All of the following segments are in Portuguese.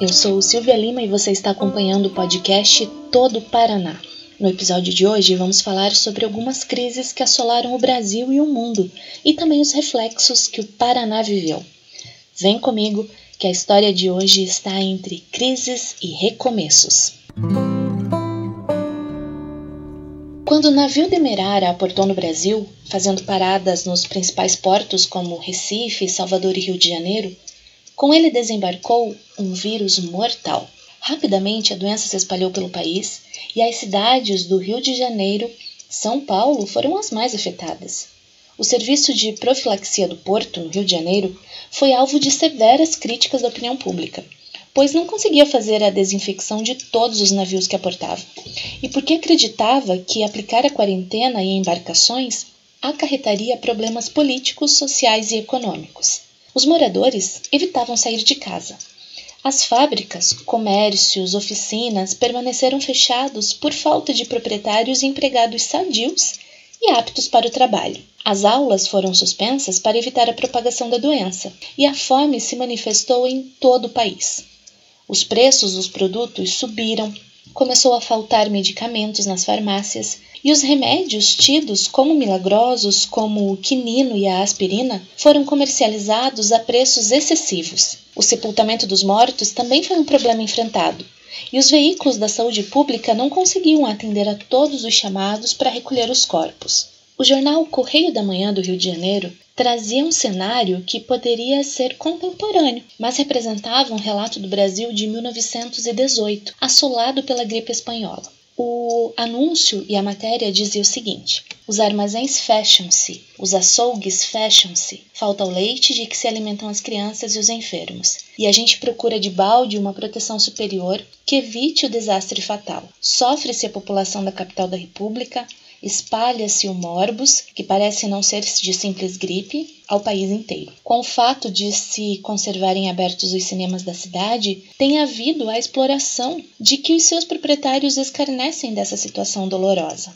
Eu sou Silvia Lima e você está acompanhando o podcast Todo Paraná. No episódio de hoje vamos falar sobre algumas crises que assolaram o Brasil e o mundo e também os reflexos que o Paraná viveu. Vem comigo que a história de hoje está entre crises e recomeços. Quando o navio Demerara aportou no Brasil, fazendo paradas nos principais portos como Recife, Salvador e Rio de Janeiro, com ele desembarcou um vírus mortal. Rapidamente a doença se espalhou pelo país e as cidades do Rio de Janeiro, São Paulo foram as mais afetadas. O serviço de profilaxia do Porto, no Rio de Janeiro, foi alvo de severas críticas da opinião pública, pois não conseguia fazer a desinfecção de todos os navios que aportava, e porque acreditava que aplicar a quarentena em embarcações acarretaria problemas políticos, sociais e econômicos. Os moradores evitavam sair de casa. As fábricas, comércios, oficinas permaneceram fechados por falta de proprietários e empregados sadios e aptos para o trabalho. As aulas foram suspensas para evitar a propagação da doença e a fome se manifestou em todo o país. Os preços dos produtos subiram, começou a faltar medicamentos nas farmácias e os remédios tidos como milagrosos, como o quinino e a aspirina, foram comercializados a preços excessivos. O sepultamento dos mortos também foi um problema enfrentado, e os veículos da saúde pública não conseguiam atender a todos os chamados para recolher os corpos. O jornal Correio da Manhã do Rio de Janeiro trazia um cenário que poderia ser contemporâneo, mas representava um relato do Brasil de 1918, assolado pela gripe espanhola. O anúncio e a matéria dizia o seguinte: os armazéns fecham-se, os açougues fecham-se, falta o leite de que se alimentam as crianças e os enfermos, e a gente procura de balde uma proteção superior que evite o desastre fatal. Sofre-se a população da capital da República, espalha-se o morbus, que parece não ser de simples gripe, ao país inteiro. Com o fato de se conservarem abertos os cinemas da cidade, tem havido a exploração de que os seus proprietários escarnecem dessa situação dolorosa.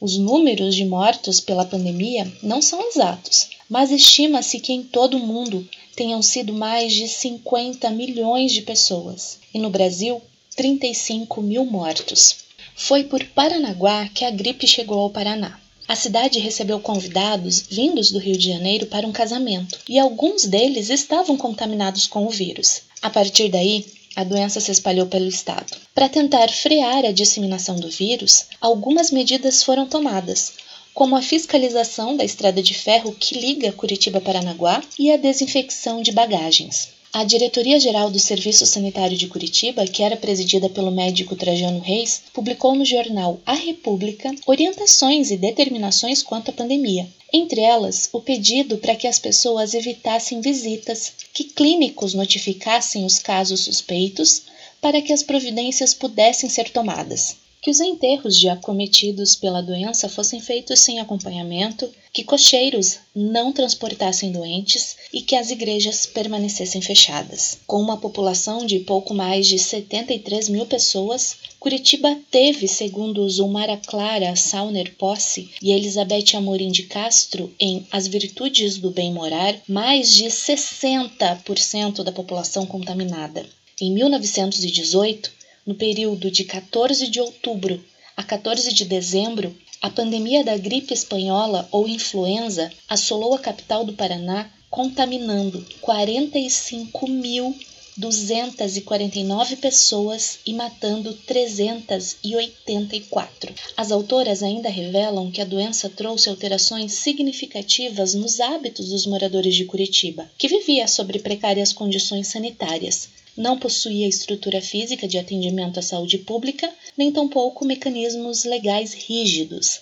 Os números de mortos pela pandemia não são exatos, mas estima-se que em todo o mundo tenham sido mais de 50 milhões de pessoas e no Brasil 35 mil mortos. Foi por Paranaguá que a gripe chegou ao Paraná. A cidade recebeu convidados vindos do Rio de Janeiro para um casamento e alguns deles estavam contaminados com o vírus. A partir daí, a doença se espalhou pelo estado. Para tentar frear a disseminação do vírus, algumas medidas foram tomadas, como a fiscalização da estrada de ferro que liga Curitiba a Paranaguá e a desinfecção de bagagens. A Diretoria-Geral do Serviço Sanitário de Curitiba, que era presidida pelo médico Trajano Reis, publicou no jornal A República orientações e determinações quanto à pandemia. Entre elas, o pedido para que as pessoas evitassem visitas, que clínicos notificassem os casos suspeitos para que as providências pudessem ser tomadas que os enterros de acometidos pela doença fossem feitos sem acompanhamento, que cocheiros não transportassem doentes e que as igrejas permanecessem fechadas. Com uma população de pouco mais de 73 mil pessoas, Curitiba teve, segundo Zulmara Clara Sauner Posse e Elizabeth Amorim de Castro, em As Virtudes do Bem Morar, mais de 60% da população contaminada. Em 1918, no período de 14 de outubro a 14 de dezembro, a pandemia da gripe espanhola ou influenza assolou a capital do Paraná, contaminando 45.249 pessoas e matando 384. As autoras ainda revelam que a doença trouxe alterações significativas nos hábitos dos moradores de Curitiba, que vivia sob precárias condições sanitárias, não possuía estrutura física de atendimento à saúde pública, nem tampouco mecanismos legais rígidos.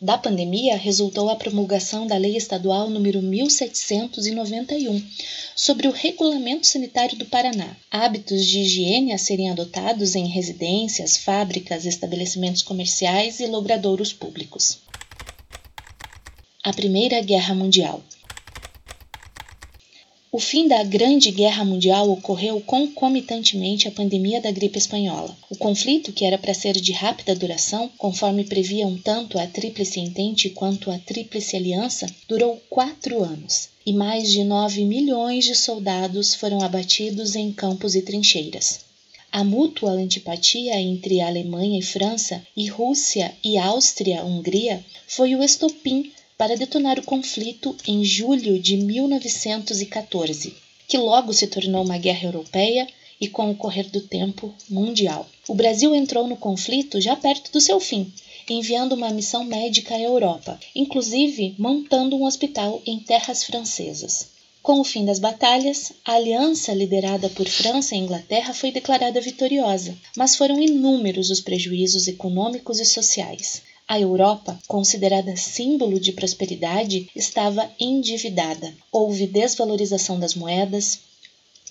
Da pandemia resultou a promulgação da Lei Estadual número 1791 sobre o Regulamento Sanitário do Paraná. Hábitos de higiene a serem adotados em residências, fábricas, estabelecimentos comerciais e logradouros públicos. A Primeira Guerra Mundial. O fim da Grande Guerra Mundial ocorreu concomitantemente à pandemia da gripe espanhola. O conflito, que era para ser de rápida duração, conforme previam tanto a Tríplice Entente quanto a Tríplice Aliança, durou quatro anos e mais de 9 milhões de soldados foram abatidos em campos e trincheiras. A mútua antipatia entre Alemanha e França e Rússia e Áustria-Hungria foi o estopim para detonar o conflito em julho de 1914, que logo se tornou uma guerra europeia e, com o correr do tempo, mundial. O Brasil entrou no conflito já perto do seu fim, enviando uma missão médica à Europa, inclusive montando um hospital em terras francesas. Com o fim das batalhas, a aliança liderada por França e Inglaterra foi declarada vitoriosa, mas foram inúmeros os prejuízos econômicos e sociais. A Europa, considerada símbolo de prosperidade, estava endividada. Houve desvalorização das moedas,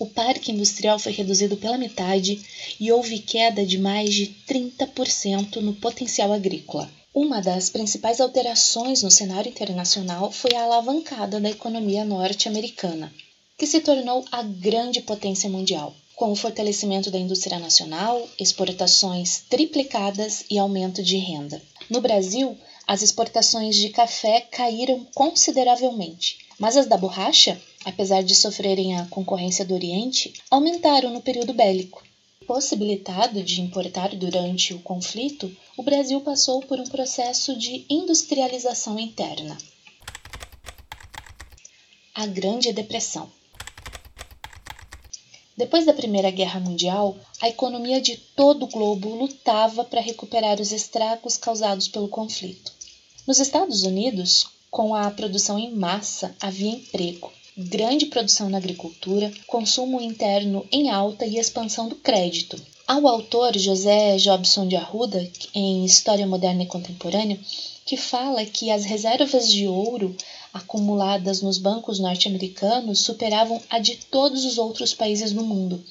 o parque industrial foi reduzido pela metade e houve queda de mais de 30% no potencial agrícola. Uma das principais alterações no cenário internacional foi a alavancada da economia norte-americana, que se tornou a grande potência mundial com o fortalecimento da indústria nacional, exportações triplicadas e aumento de renda. No Brasil, as exportações de café caíram consideravelmente, mas as da borracha, apesar de sofrerem a concorrência do Oriente, aumentaram no período bélico. Possibilitado de importar durante o conflito, o Brasil passou por um processo de industrialização interna. A Grande Depressão depois da Primeira Guerra Mundial, a economia de todo o globo lutava para recuperar os estragos causados pelo conflito. Nos Estados Unidos, com a produção em massa, havia emprego, grande produção na agricultura, consumo interno em alta e expansão do crédito. Ao autor José Jobson de Arruda, em História Moderna e Contemporânea, que fala que as reservas de ouro acumuladas nos bancos norte-americanos superavam a de todos os outros países do mundo,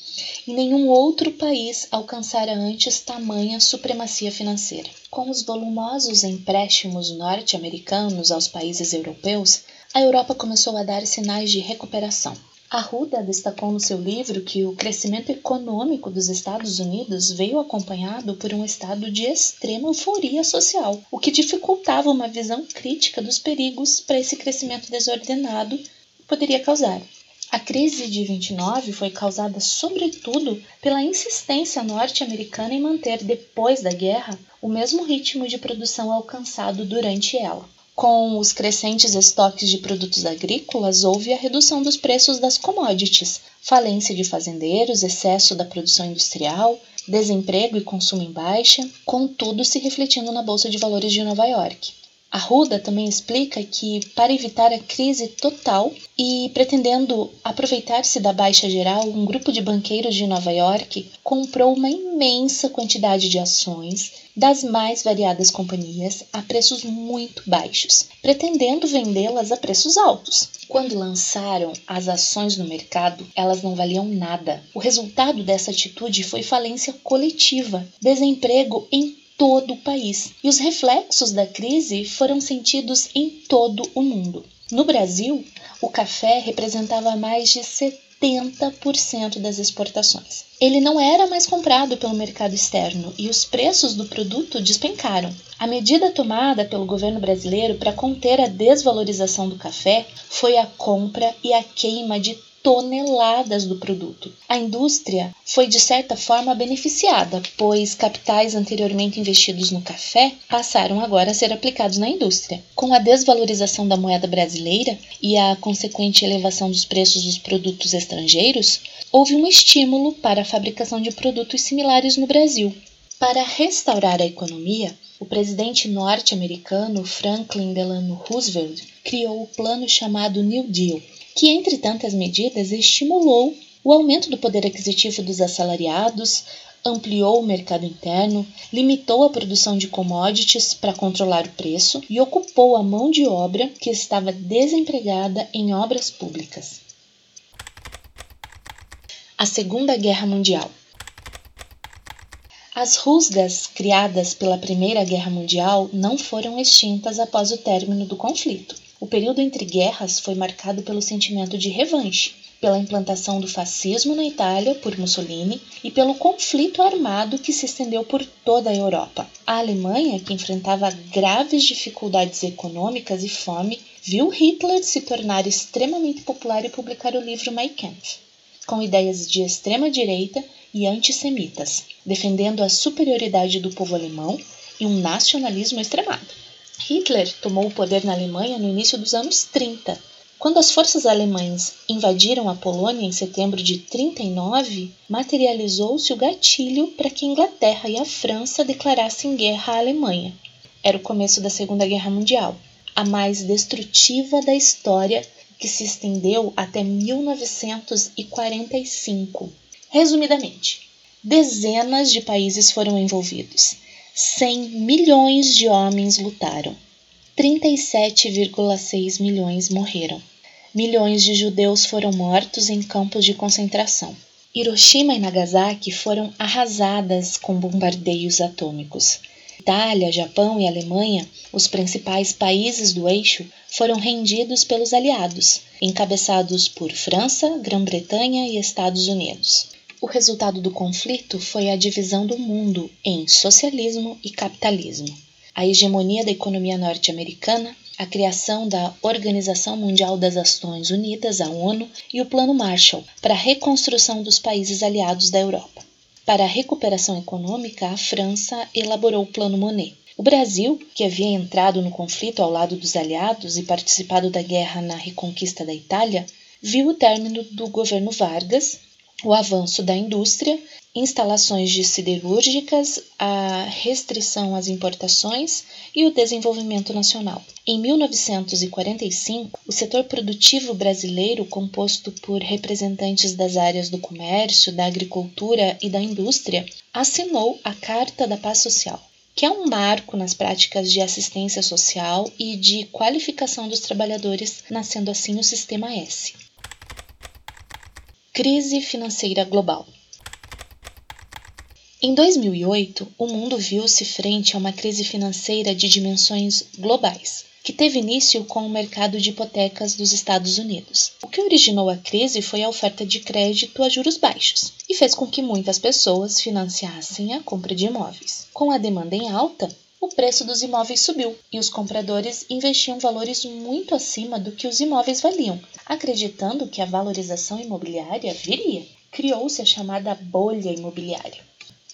e nenhum outro país alcançara antes tamanha supremacia financeira. Com os volumosos empréstimos norte-americanos aos países europeus, a Europa começou a dar sinais de recuperação. Arruda destacou no seu livro que o crescimento econômico dos Estados Unidos veio acompanhado por um estado de extrema euforia social, o que dificultava uma visão crítica dos perigos para esse crescimento desordenado que poderia causar. A crise de 29 foi causada, sobretudo, pela insistência norte-americana em manter, depois da guerra, o mesmo ritmo de produção alcançado durante ela. Com os crescentes estoques de produtos agrícolas, houve a redução dos preços das commodities, falência de fazendeiros, excesso da produção industrial, desemprego e consumo em baixa, contudo se refletindo na Bolsa de Valores de Nova York. Arruda também explica que, para evitar a crise total e pretendendo aproveitar-se da baixa geral, um grupo de banqueiros de Nova York comprou uma imensa quantidade de ações das mais variadas companhias a preços muito baixos, pretendendo vendê-las a preços altos. Quando lançaram as ações no mercado, elas não valiam nada. O resultado dessa atitude foi falência coletiva, desemprego em todo o país, e os reflexos da crise foram sentidos em todo o mundo. No Brasil, o café representava mais de 70% das exportações. Ele não era mais comprado pelo mercado externo e os preços do produto despencaram. A medida tomada pelo governo brasileiro para conter a desvalorização do café foi a compra e a queima de toneladas do produto. A indústria foi de certa forma beneficiada, pois capitais anteriormente investidos no café passaram agora a ser aplicados na indústria. Com a desvalorização da moeda brasileira e a consequente elevação dos preços dos produtos estrangeiros, houve um estímulo para a fabricação de produtos similares no Brasil. Para restaurar a economia, o presidente norte-americano Franklin Delano Roosevelt criou o plano chamado New Deal, que, entre tantas medidas, estimulou o aumento do poder aquisitivo dos assalariados, ampliou o mercado interno, limitou a produção de commodities para controlar o preço e ocupou a mão de obra que estava desempregada em obras públicas. A Segunda Guerra Mundial as rusgas criadas pela Primeira Guerra Mundial não foram extintas após o término do conflito. O período entre guerras foi marcado pelo sentimento de revanche, pela implantação do fascismo na Itália por Mussolini e pelo conflito armado que se estendeu por toda a Europa. A Alemanha, que enfrentava graves dificuldades econômicas e fome, viu Hitler se tornar extremamente popular e publicar o livro Mein Kampf. Com ideias de extrema direita e antissemitas, defendendo a superioridade do povo alemão e um nacionalismo extremado. Hitler tomou o poder na Alemanha no início dos anos 30. Quando as forças alemãs invadiram a Polônia em setembro de 39, materializou-se o gatilho para que a Inglaterra e a França declarassem guerra à Alemanha. Era o começo da Segunda Guerra Mundial, a mais destrutiva da história, que se estendeu até 1945. Resumidamente, dezenas de países foram envolvidos 100 milhões de homens lutaram. 37,6 milhões morreram. Milhões de judeus foram mortos em campos de concentração. Hiroshima e Nagasaki foram arrasadas com bombardeios atômicos. Itália, Japão e Alemanha, os principais países do eixo, foram rendidos pelos aliados, encabeçados por França, Grã-Bretanha e Estados Unidos. O resultado do conflito foi a divisão do mundo em socialismo e capitalismo, a hegemonia da economia norte-americana, a criação da Organização Mundial das Nações Unidas, a ONU, e o Plano Marshall para a reconstrução dos países aliados da Europa. Para a recuperação econômica, a França elaborou o Plano Monet. O Brasil, que havia entrado no conflito ao lado dos aliados e participado da guerra na reconquista da Itália, viu o término do governo Vargas o avanço da indústria, instalações de siderúrgicas, a restrição às importações e o desenvolvimento nacional. Em 1945, o setor produtivo brasileiro, composto por representantes das áreas do comércio, da agricultura e da indústria, assinou a Carta da Paz Social, que é um marco nas práticas de assistência social e de qualificação dos trabalhadores, nascendo assim o Sistema S. Crise financeira global. Em 2008, o mundo viu-se frente a uma crise financeira de dimensões globais, que teve início com o mercado de hipotecas dos Estados Unidos. O que originou a crise foi a oferta de crédito a juros baixos e fez com que muitas pessoas financiassem a compra de imóveis. Com a demanda em alta, o preço dos imóveis subiu e os compradores investiam valores muito acima do que os imóveis valiam, acreditando que a valorização imobiliária viria. Criou-se a chamada bolha imobiliária.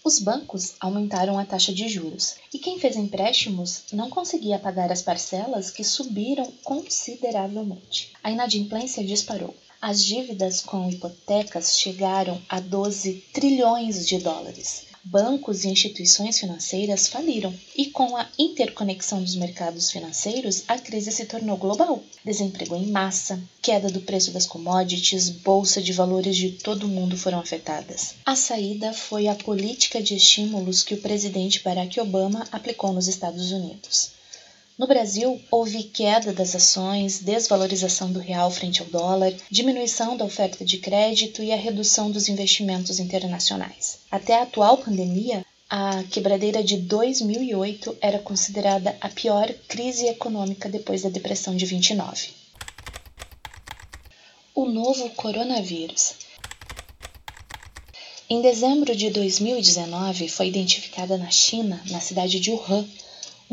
Os bancos aumentaram a taxa de juros e quem fez empréstimos não conseguia pagar as parcelas que subiram consideravelmente. A inadimplência disparou. As dívidas com hipotecas chegaram a 12 trilhões de dólares bancos e instituições financeiras faliram, e com a interconexão dos mercados financeiros, a crise se tornou global. Desemprego em massa, queda do preço das commodities, bolsa de valores de todo o mundo foram afetadas. A saída foi a política de estímulos que o presidente Barack Obama aplicou nos Estados Unidos. No Brasil, houve queda das ações, desvalorização do real frente ao dólar, diminuição da oferta de crédito e a redução dos investimentos internacionais. Até a atual pandemia, a quebradeira de 2008 era considerada a pior crise econômica depois da Depressão de 29. O novo coronavírus. Em dezembro de 2019, foi identificada na China, na cidade de Wuhan,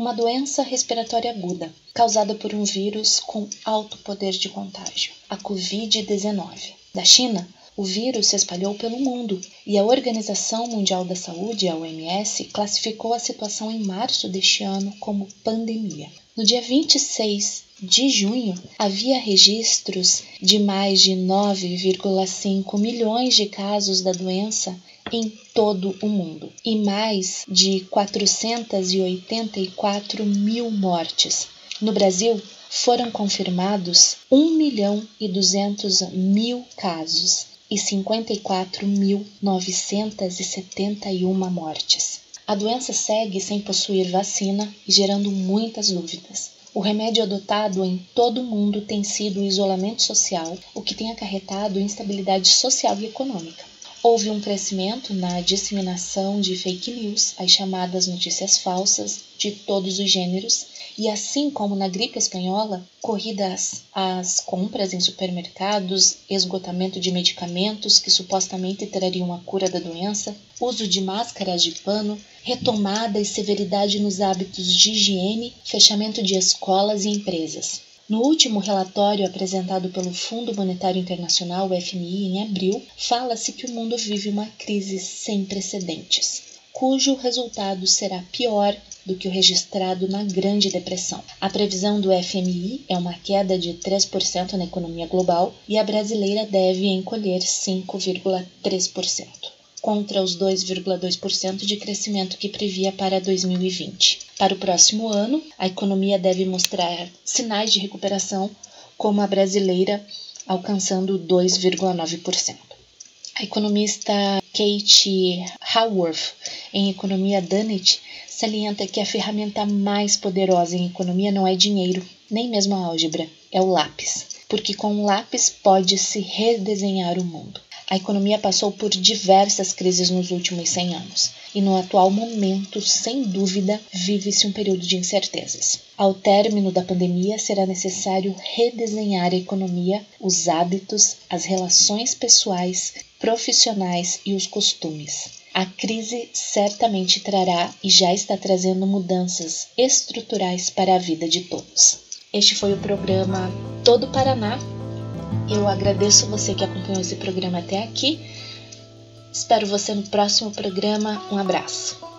uma doença respiratória aguda causada por um vírus com alto poder de contágio, a Covid-19. Da China, o vírus se espalhou pelo mundo e a Organização Mundial da Saúde, a OMS, classificou a situação em março deste ano como pandemia. No dia 26 de junho, havia registros de mais de 9,5 milhões de casos da doença em todo o mundo e mais de 484 mil mortes. No Brasil, foram confirmados 1 milhão e 200 mil casos e 54.971 mortes. A doença segue sem possuir vacina e gerando muitas dúvidas. O remédio adotado em todo o mundo tem sido o isolamento social, o que tem acarretado instabilidade social e econômica. Houve um crescimento na disseminação de fake news, as chamadas notícias falsas, de todos os gêneros, e assim como na gripe espanhola, corridas às compras em supermercados, esgotamento de medicamentos que supostamente trariam a cura da doença, uso de máscaras de pano, retomada e severidade nos hábitos de higiene, fechamento de escolas e empresas. No último relatório apresentado pelo Fundo Monetário Internacional, o FMI, em abril, fala-se que o mundo vive uma crise sem precedentes, cujo resultado será pior do que o registrado na Grande Depressão. A previsão do FMI é uma queda de 3% na economia global e a brasileira deve encolher 5,3% contra os 2,2% de crescimento que previa para 2020. Para o próximo ano, a economia deve mostrar sinais de recuperação, como a brasileira, alcançando 2,9%. A economista Kate Haworth, em Economia Dunnett, salienta que a ferramenta mais poderosa em economia não é dinheiro, nem mesmo a álgebra, é o lápis, porque com o lápis pode-se redesenhar o mundo. A economia passou por diversas crises nos últimos 100 anos e, no atual momento, sem dúvida, vive-se um período de incertezas. Ao término da pandemia, será necessário redesenhar a economia, os hábitos, as relações pessoais, profissionais e os costumes. A crise certamente trará e já está trazendo mudanças estruturais para a vida de todos. Este foi o programa Todo Paraná eu agradeço você que acompanhou esse programa até aqui. Espero você no próximo programa. Um abraço.